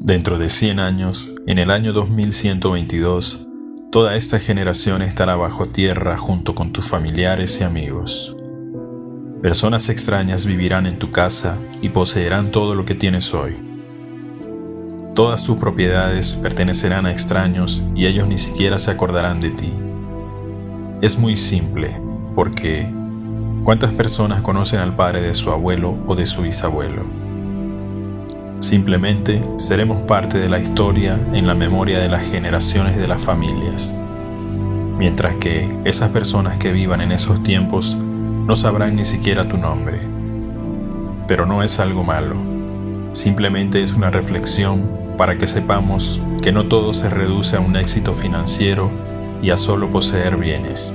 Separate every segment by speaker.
Speaker 1: Dentro de 100 años, en el año 2122, toda esta generación estará bajo tierra junto con tus familiares y amigos. Personas extrañas vivirán en tu casa y poseerán todo lo que tienes hoy. Todas tus propiedades pertenecerán a extraños y ellos ni siquiera se acordarán de ti. Es muy simple, porque ¿cuántas personas conocen al padre de su abuelo o de su bisabuelo? Simplemente seremos parte de la historia en la memoria de las generaciones de las familias, mientras que esas personas que vivan en esos tiempos no sabrán ni siquiera tu nombre. Pero no es algo malo, simplemente es una reflexión para que sepamos que no todo se reduce a un éxito financiero y a solo poseer bienes.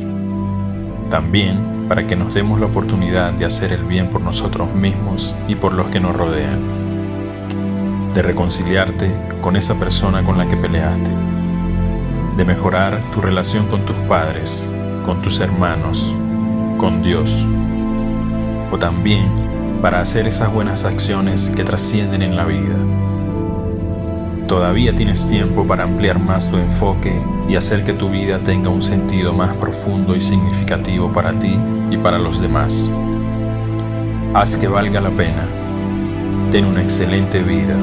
Speaker 1: También para que nos demos la oportunidad de hacer el bien por nosotros mismos y por los que nos rodean. De reconciliarte con esa persona con la que peleaste. De mejorar tu relación con tus padres, con tus hermanos, con Dios, o también para hacer esas buenas acciones que trascienden en la vida. Todavía tienes tiempo para ampliar más tu enfoque y hacer que tu vida tenga un sentido más profundo y significativo para ti y para los demás. Haz que valga la pena ten una excelente vida.